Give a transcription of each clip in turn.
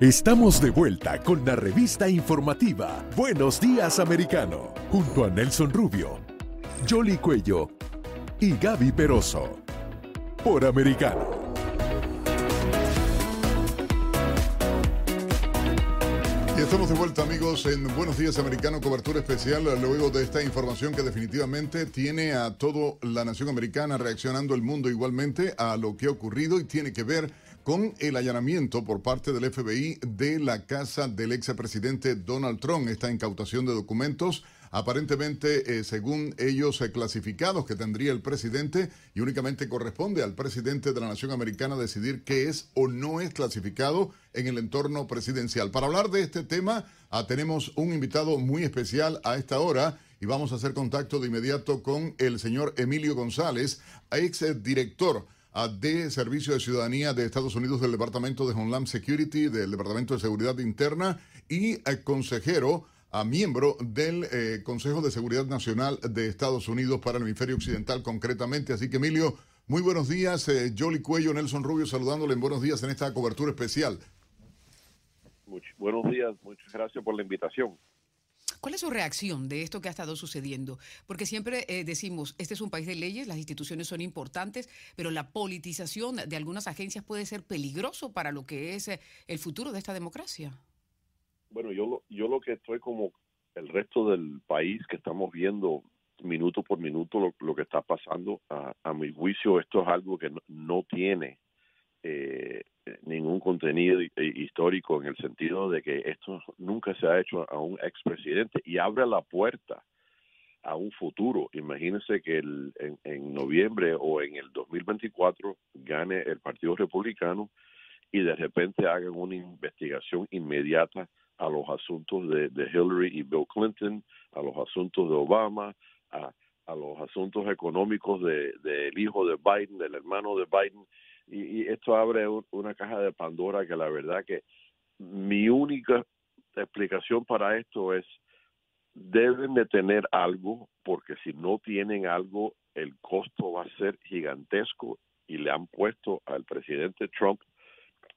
Estamos de vuelta con la revista informativa Buenos Días Americano, junto a Nelson Rubio, Jolly Cuello y Gaby Peroso. Por Americano. Y estamos de vuelta amigos en Buenos Días Americano, cobertura especial luego de esta información que definitivamente tiene a toda la nación americana reaccionando el mundo igualmente a lo que ha ocurrido y tiene que ver con el allanamiento por parte del FBI de la casa del ex presidente Donald Trump, esta incautación de documentos aparentemente, eh, según ellos, eh, clasificados que tendría el presidente y únicamente corresponde al presidente de la nación americana decidir qué es o no es clasificado en el entorno presidencial. Para hablar de este tema, ah, tenemos un invitado muy especial a esta hora y vamos a hacer contacto de inmediato con el señor Emilio González, ex director de Servicio de Ciudadanía de Estados Unidos del Departamento de Homeland Security, del Departamento de Seguridad Interna y eh, consejero a miembro del eh, Consejo de Seguridad Nacional de Estados Unidos para el hemisferio occidental concretamente. Así que Emilio, muy buenos días. Eh, Jolly Cuello, Nelson Rubio saludándole en buenos días en esta cobertura especial. buenos días, muchas gracias por la invitación. ¿Cuál es su reacción de esto que ha estado sucediendo? Porque siempre eh, decimos, este es un país de leyes, las instituciones son importantes, pero la politización de algunas agencias puede ser peligroso para lo que es eh, el futuro de esta democracia. Bueno, yo lo, yo lo que estoy como el resto del país que estamos viendo minuto por minuto lo, que está pasando, a, mi juicio esto es algo que no, tiene eh, ningún contenido histórico en el sentido de que esto nunca se ha hecho a un expresidente y abre la puerta a un futuro. Imagínense que el, en, noviembre o en el 2024 gane el Partido Republicano y de repente hagan una investigación inmediata a los asuntos de, Hillary y Bill Clinton, a los asuntos de Obama, a, los asuntos económicos del de, hijo de Biden, del hermano de Biden, y, esto abre una caja de Pandora que la verdad que mi única explicación para esto es deben de tener algo porque si no tienen algo el costo va a ser gigantesco y le han puesto al presidente Trump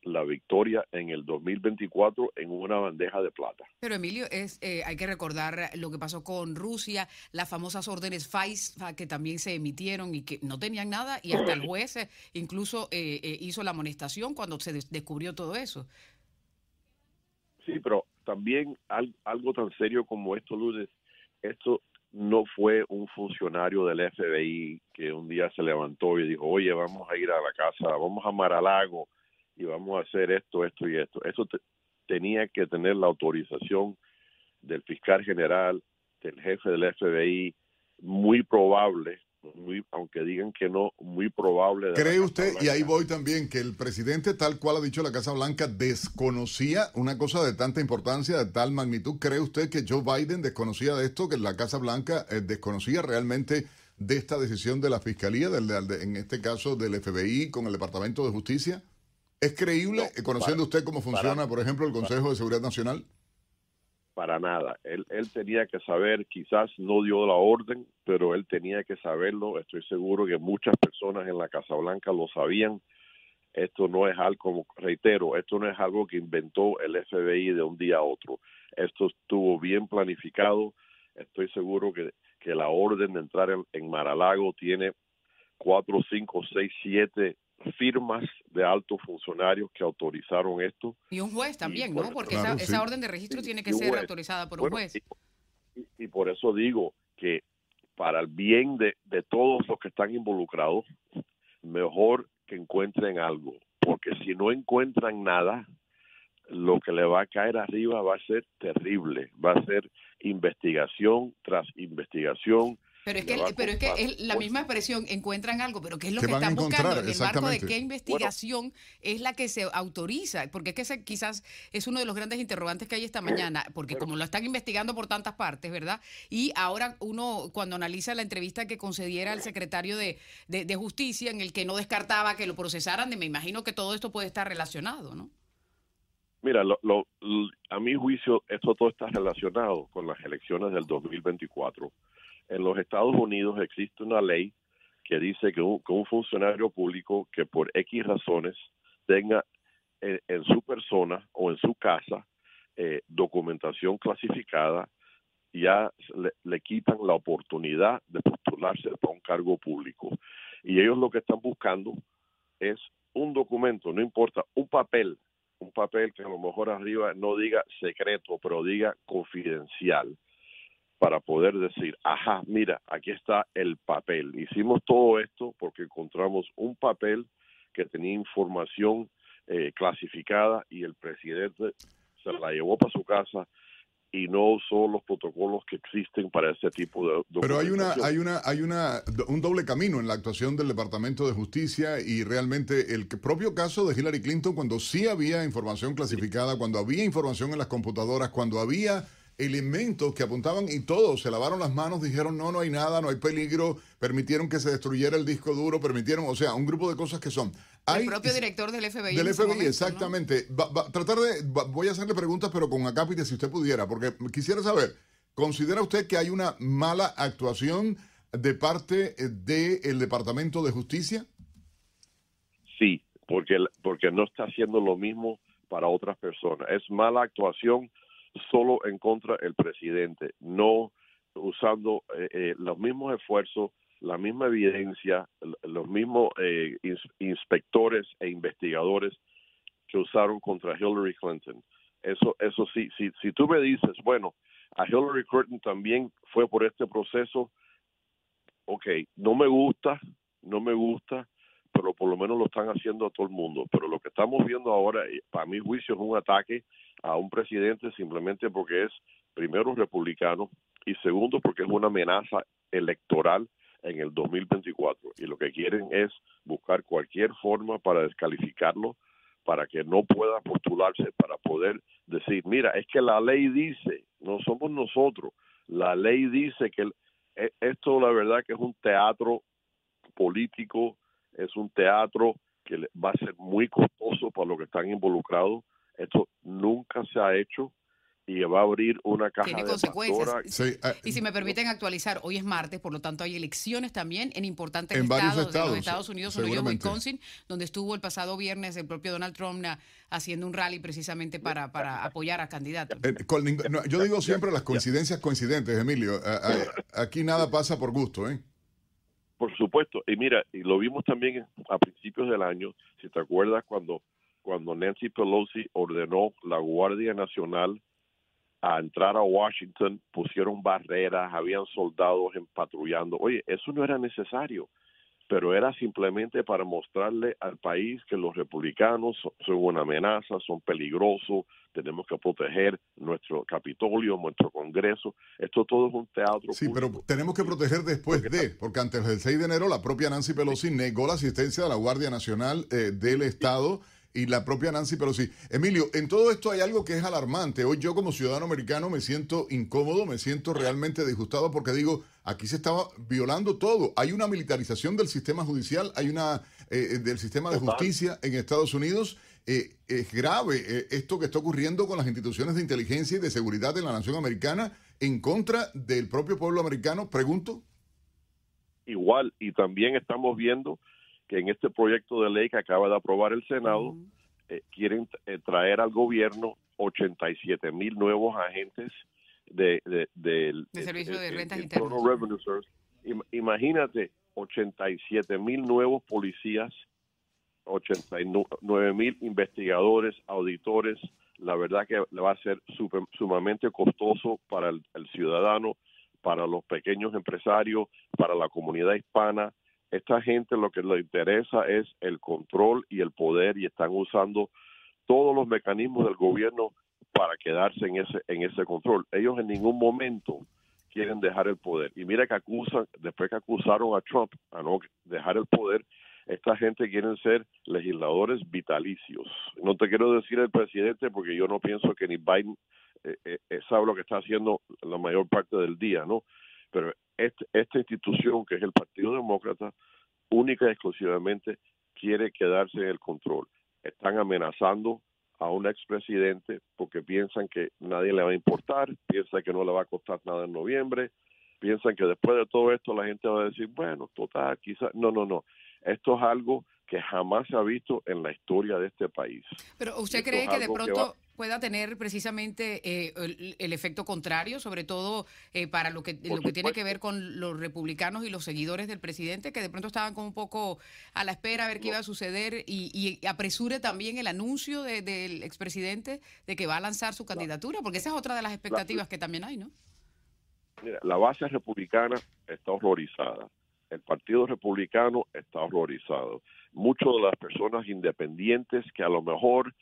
la victoria en el 2024 en una bandeja de plata. Pero Emilio, es, eh, hay que recordar lo que pasó con Rusia, las famosas órdenes FISA que también se emitieron y que no tenían nada y hasta el juez eh, incluso eh, hizo la amonestación cuando se descubrió todo eso. Sí, pero también algo tan serio como esto, Lourdes, esto no fue un funcionario del FBI que un día se levantó y dijo, oye, vamos a ir a la casa, vamos a Maralago y vamos a hacer esto, esto y esto. Eso tenía que tener la autorización del fiscal general, del jefe del FBI, muy probable, muy, aunque digan que no, muy probable. ¿Cree usted, y ahí voy también, que el presidente, tal cual ha dicho la Casa Blanca, desconocía una cosa de tanta importancia, de tal magnitud? ¿Cree usted que Joe Biden desconocía de esto, que la Casa Blanca eh, desconocía realmente de esta decisión de la Fiscalía, del, en este caso del FBI con el Departamento de Justicia? ¿Es creíble, conociendo usted cómo funciona, por ejemplo, el Consejo de Seguridad Nacional? Para nada. Él, él tenía que saber, quizás no dio la orden, pero él tenía que saberlo. Estoy seguro que muchas personas en la Casa Blanca lo sabían. Esto no es algo, como reitero, esto no es algo que inventó el FBI de un día a otro. Esto estuvo bien planificado. Estoy seguro que, que la orden de entrar en, en Maralago tiene cuatro, cinco, seis, siete firmas de altos funcionarios que autorizaron esto. Y un juez también, ¿no? Porque esa, orden de registro tiene que ser autorizada por un juez. Y, por eso digo que para el bien de, de todos los que están involucrados, mejor que encuentren algo, porque si no encuentran nada, lo que le va a caer arriba va a ser terrible, va a ser investigación tras investigación Pero es que, pero es, que es la misma expresión, encuentran algo, pero ¿qué es lo que están buscando? En el marco de qué investigación es la que se autoriza, porque es que ese quizás es uno de los grandes interrogantes que hay esta mañana, porque como lo están investigando por tantas partes, ¿verdad? Y ahora uno, cuando analiza la entrevista que concediera el secretario de, de, Justicia, en el que no descartaba que lo procesaran, me imagino que todo esto puede estar relacionado, ¿no? Mira, lo, a mi juicio, esto todo está relacionado con las elecciones del 2024 los Estados Unidos existe una ley que dice que un, funcionario público que por X razones tenga en, su persona o en su casa eh, documentación clasificada, ya le, quitan la oportunidad de postularse para un cargo público. Y ellos lo que están buscando es un documento, no importa, un papel, un papel que a lo mejor arriba no diga secreto, pero diga confidencial para poder decir, ajá, mira, aquí está el papel. Hicimos todo esto porque encontramos un papel que tenía información eh, clasificada y el presidente se la llevó para su casa y no usó los protocolos que existen para ese tipo de Pero hay una hay una hay una un doble camino en la actuación del Departamento de Justicia y realmente el propio caso de Hillary Clinton cuando sí había información clasificada, cuando había información en las computadoras, cuando había elementos que apuntaban y todos se lavaron las manos, dijeron no, no hay nada, no hay peligro, permitieron que se destruyera el disco duro, permitieron, o sea, un grupo de cosas que son. el propio director del FBI. Del FBI, exactamente. tratar de, voy a hacerle preguntas, pero con acápite si usted pudiera, porque quisiera saber, ¿considera usted que hay una mala actuación de parte del Departamento de Justicia? Sí, porque, porque no está haciendo lo mismo para otras personas. Es mala actuación solo en contra del presidente, no usando eh, eh, los mismos esfuerzos, la misma evidencia, los mismos eh, inspectores e investigadores que usaron contra Hillary Clinton. Eso, eso sí, si, si tú me dices, bueno, a Hillary Clinton también fue por este proceso, ok, no me gusta, no me gusta, pero por lo menos lo están haciendo a todo el mundo. Pero lo que estamos viendo ahora, para mi juicio, es un ataque a un presidente simplemente porque es, primero, republicano y segundo, porque es una amenaza electoral en el 2024. Y lo que quieren es buscar cualquier forma para descalificarlo, para que no pueda postularse, para poder decir, mira, es que la ley dice, no somos nosotros, la ley dice que e, esto la verdad que es un teatro político, es un teatro que va a ser muy costoso para los que están involucrados esto nunca se ha hecho y va a abrir una caja Tiene de consecuencias. Eh, y si me permiten actualizar, hoy es martes, por lo tanto hay elecciones también en importantes estados, de los Estados Unidos, incluido Wisconsin, donde estuvo el pasado viernes el propio Donald Trump haciendo un rally precisamente para, para apoyar a candidatos. Eh, yo digo siempre las coincidencias coincidentes, Emilio. Aquí nada pasa por gusto, ¿eh? Por supuesto. Y mira, y lo vimos también a principios del año, si te acuerdas, cuando cuando Nancy Pelosi ordenó la Guardia Nacional a entrar a Washington, pusieron barreras, habían soldados patrullando. Oye, eso no era necesario, pero era simplemente para mostrarle al país que los republicanos son una amenaza, son peligrosos, tenemos que proteger nuestro Capitolio, nuestro Congreso. Esto todo es un teatro. Sí, pero tenemos que proteger después de, porque antes del 6 de enero la propia Nancy Pelosi negó la asistencia de la Guardia Nacional eh, del Estado y la propia Nancy Pelosi. Emilio, en todo esto hay algo que es alarmante. Hoy yo como ciudadano americano me siento incómodo, me siento realmente disgustado porque digo, aquí se estaba violando todo. Hay una militarización del sistema judicial, hay una eh, eh, del sistema de justicia en Estados Unidos. Eh, es grave esto que está ocurriendo con las instituciones de inteligencia y de seguridad de la nación americana en contra del propio pueblo americano, pregunto. Igual, y también estamos viendo que en este proyecto de ley que acaba de aprobar el Senado eh, quieren eh, traer al gobierno 87 mil nuevos agentes de, de, de, servicio de, rentas internas. Imagínate 87 mil nuevos policías, 89 mil investigadores, auditores. La verdad que le va a ser sumamente costoso para el ciudadano, para los pequeños empresarios, para la comunidad hispana esta gente lo que le interesa es el control y el poder y están usando todos los mecanismos del gobierno para quedarse en ese en ese control. Ellos en ningún momento quieren dejar el poder. Y mira que acusan, después que acusaron a Trump a no dejar el poder, esta gente quieren ser legisladores vitalicios. No te quiero decir el presidente porque yo no pienso que ni Biden eh, eh, eh, sabe lo que está haciendo la mayor parte del día, ¿no? Pero este, esta institución que es el Partido Demócrata, única y exclusivamente quiere quedarse en el control. Están amenazando a un expresidente porque piensan que nadie le va a importar, piensan que no le va a costar nada en noviembre, piensan que después de todo esto la gente va a decir, bueno, total, quizás, no, no, no, esto es algo que jamás se ha visto en la historia de este país. Pero usted cree que de pronto pueda tener precisamente eh, el, efecto contrario, sobre todo eh, para lo que, lo que tiene que ver con los republicanos y los seguidores del presidente, que de pronto estaban como un poco a la espera a ver qué iba a suceder y, apresure también el anuncio del expresidente de que va a lanzar su candidatura, porque esa es otra de las expectativas que también hay, ¿no? Mira, la base republicana está horrorizada. El Partido Republicano está horrorizado muchas de las personas independientes que a lo mejor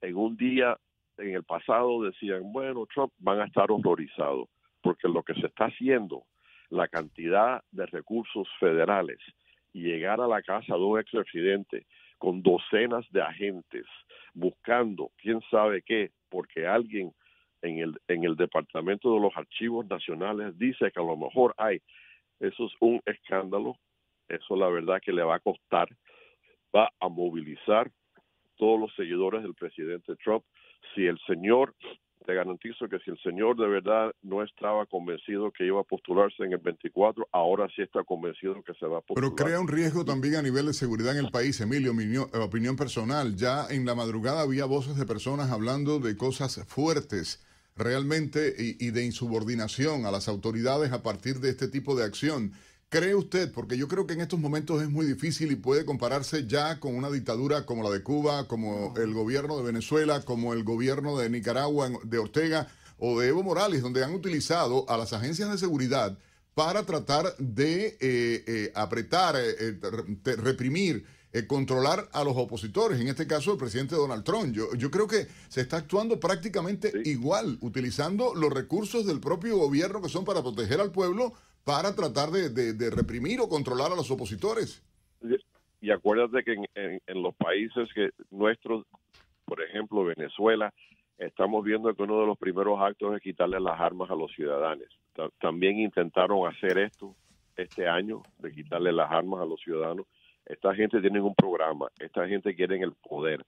en un día en el pasado decían, bueno, Trump van a estar horrorizados, porque lo que se está haciendo, la cantidad de recursos federales, llegar a la casa de un expresidente con docenas de agentes buscando quién sabe qué, porque alguien en el, en el Departamento de los Archivos Nacionales dice que a lo mejor hay, eso es un escándalo, eso la verdad que le va a costar va a movilizar todos los seguidores del presidente Trump. Si el señor, te garantizo que si el señor de verdad no estaba convencido que iba a postularse en el 24, ahora sí está convencido que se va a postular. Pero crea un riesgo también a nivel de seguridad en el país, Emilio, opinión, personal. Ya en la madrugada había voces de personas hablando de cosas fuertes realmente y de insubordinación a las autoridades a partir de este tipo de acción. ¿Cree usted, porque yo creo que en estos momentos es muy difícil y puede compararse ya con una dictadura como la de Cuba, como el gobierno de Venezuela, como el gobierno de Nicaragua, de Ortega o de Evo Morales, donde han utilizado a las agencias de seguridad para tratar de eh, eh, apretar, eh, reprimir, controlar a los opositores, en este caso el presidente Donald Trump. Yo, yo creo que se está actuando prácticamente igual, utilizando los recursos del propio gobierno que son para proteger al pueblo para tratar de, reprimir o controlar a los opositores. Y acuérdate que en, los países que nuestros, por ejemplo Venezuela, estamos viendo que uno de los primeros actos es quitarle las armas a los ciudadanos. También intentaron hacer esto este año, de quitarle las armas a los ciudadanos. Esta gente tiene un programa, esta gente quiere el poder.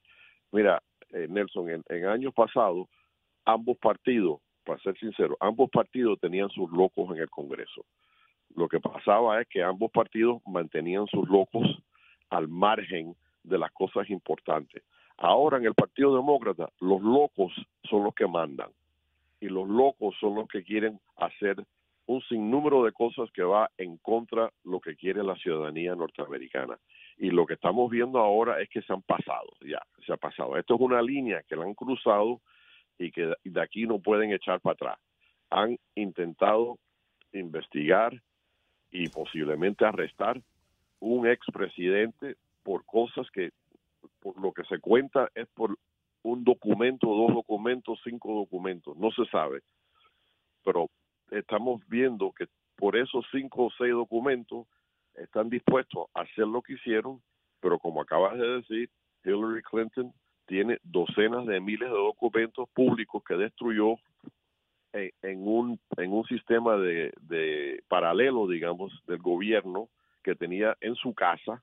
Mira, eh, Nelson, en, en años pasados, ambos partidos para ser sincero, ambos partidos tenían sus locos en el Congreso. Lo que pasaba es que ambos partidos mantenían sus locos al margen de las cosas importantes. Ahora en el Partido Demócrata los locos son los que mandan y los locos son los que quieren hacer un sinnúmero de cosas que va en contra lo que quiere la ciudadanía norteamericana. Y lo que estamos viendo ahora es que se han pasado, ya, se ha pasado. Esto es una línea que la han cruzado y que de aquí no pueden echar para atrás. Han intentado investigar y posiblemente arrestar un expresidente por cosas que, por lo que se cuenta, es por un documento, dos documentos, cinco documentos, no se sabe. Pero estamos viendo que por esos cinco o seis documentos están dispuestos a hacer lo que hicieron, pero como acabas de decir, Hillary Clinton tiene docenas de miles de documentos públicos que destruyó en, un, en un sistema de, de, paralelo, digamos, del gobierno que tenía en su casa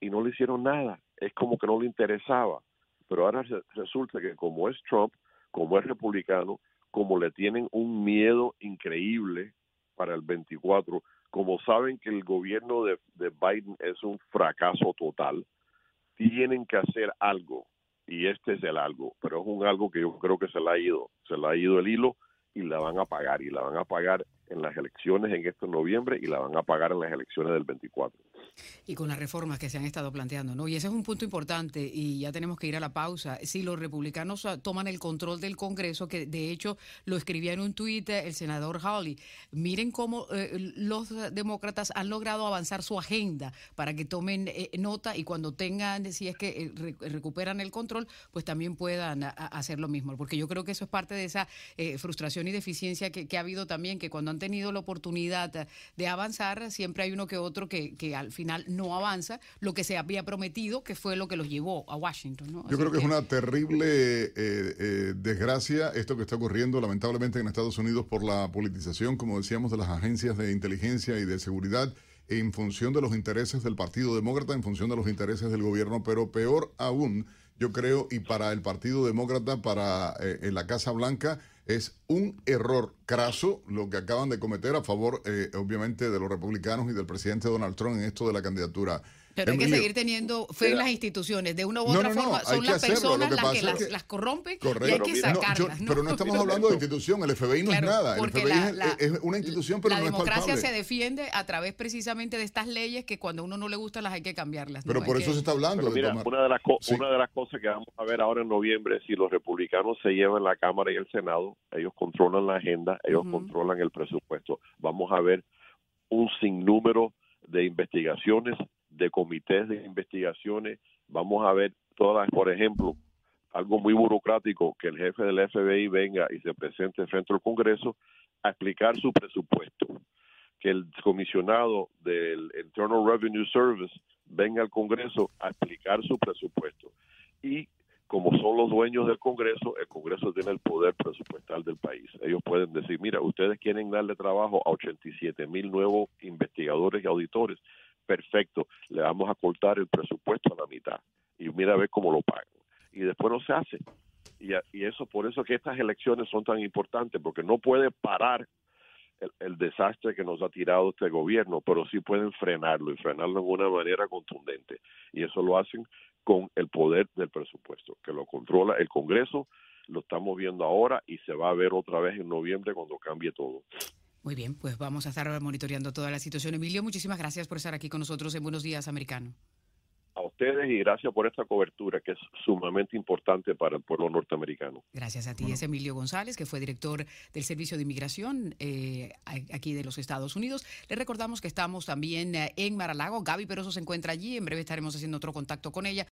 y no le hicieron nada. Es como que no le interesaba. Pero ahora resulta que como es Trump, como es republicano, como le tienen un miedo increíble para el 24, como saben que el gobierno de, de Biden es un fracaso total, tienen que hacer algo y este es el algo, pero es un algo que yo creo que se le ha ido, se le ha ido el hilo y la van a pagar y la van a pagar en las elecciones en este noviembre y la van a pagar en las elecciones del 24. Y con las reformas que se han estado planteando, ¿no? Y ese es un punto importante y ya tenemos que ir a la pausa. Si los republicanos ah, toman el control del Congreso, que de hecho lo escribía en un tuit el senador Hawley, miren cómo eh, los demócratas han logrado avanzar su agenda para que tomen eh, nota y cuando tengan, si es que eh, recuperan el control, pues también puedan hacer lo mismo. Porque yo creo que eso es parte de esa frustración y deficiencia que, que, ha habido también, que cuando han tenido la oportunidad de avanzar, siempre hay uno que otro que, que al final no avanza lo que se había prometido, que fue lo que los llevó a Washington. ¿no? Yo creo que, es una terrible eh, eh, desgracia esto que está ocurriendo lamentablemente en Estados Unidos por la politización, como decíamos, de las agencias de inteligencia y de seguridad en función de los intereses del Partido Demócrata, en función de los intereses del gobierno, pero peor aún, yo creo, y para el Partido Demócrata, para eh, en la Casa Blanca, es un error craso lo que acaban de cometer a favor, eh, obviamente, de los republicanos y del presidente Donald Trump en esto de la candidatura pero hay que seguir teniendo fe en las instituciones. De una u otra forma, son las personas las que, las, corrompen y hay que sacarlas. Pero no estamos hablando de institución. El FBI no es nada. El FBI es, una institución, pero no es. La democracia se defiende a través precisamente de estas leyes que cuando a uno no le gusta las hay que cambiarlas. Pero por eso se está hablando. mira, una, de las una de las cosas que vamos a ver ahora en noviembre, si los republicanos se llevan la Cámara y el Senado, ellos controlan la agenda, ellos controlan el presupuesto. Vamos a ver un sinnúmero de investigaciones de comités de investigaciones. Vamos a ver todas, por ejemplo, algo muy burocrático, que el jefe del FBI venga y se presente frente al Congreso a explicar su presupuesto, que el comisionado del Internal Revenue Service venga al Congreso a explicar su presupuesto. Y como son los dueños del Congreso, el Congreso tiene el poder presupuestal del país. Ellos pueden decir, mira, ustedes quieren darle trabajo a 87 mil nuevos investigadores y auditores perfecto, le vamos a cortar el presupuesto a la mitad y mira a ver cómo lo pagan. Y después no se hace. Y, y eso, por eso que estas elecciones son tan importantes, porque no puede parar el, desastre que nos ha tirado este gobierno, pero sí pueden frenarlo y frenarlo en una manera contundente. Y eso lo hacen con el poder del presupuesto, que lo controla el Congreso, lo estamos viendo ahora y se va a ver otra vez en noviembre cuando cambie todo. Muy bien, pues vamos a estar monitoreando toda la situación. Emilio, muchísimas gracias por estar aquí con nosotros en Buenos Días, Americano. A ustedes y gracias por esta cobertura que es sumamente importante para el pueblo norteamericano. Gracias a ti. Es Emilio González, que fue director del Servicio de Inmigración eh, aquí de los Estados Unidos. Le recordamos que estamos también eh, en Maralago. Gaby Peroso se encuentra allí. En breve estaremos haciendo otro contacto con ella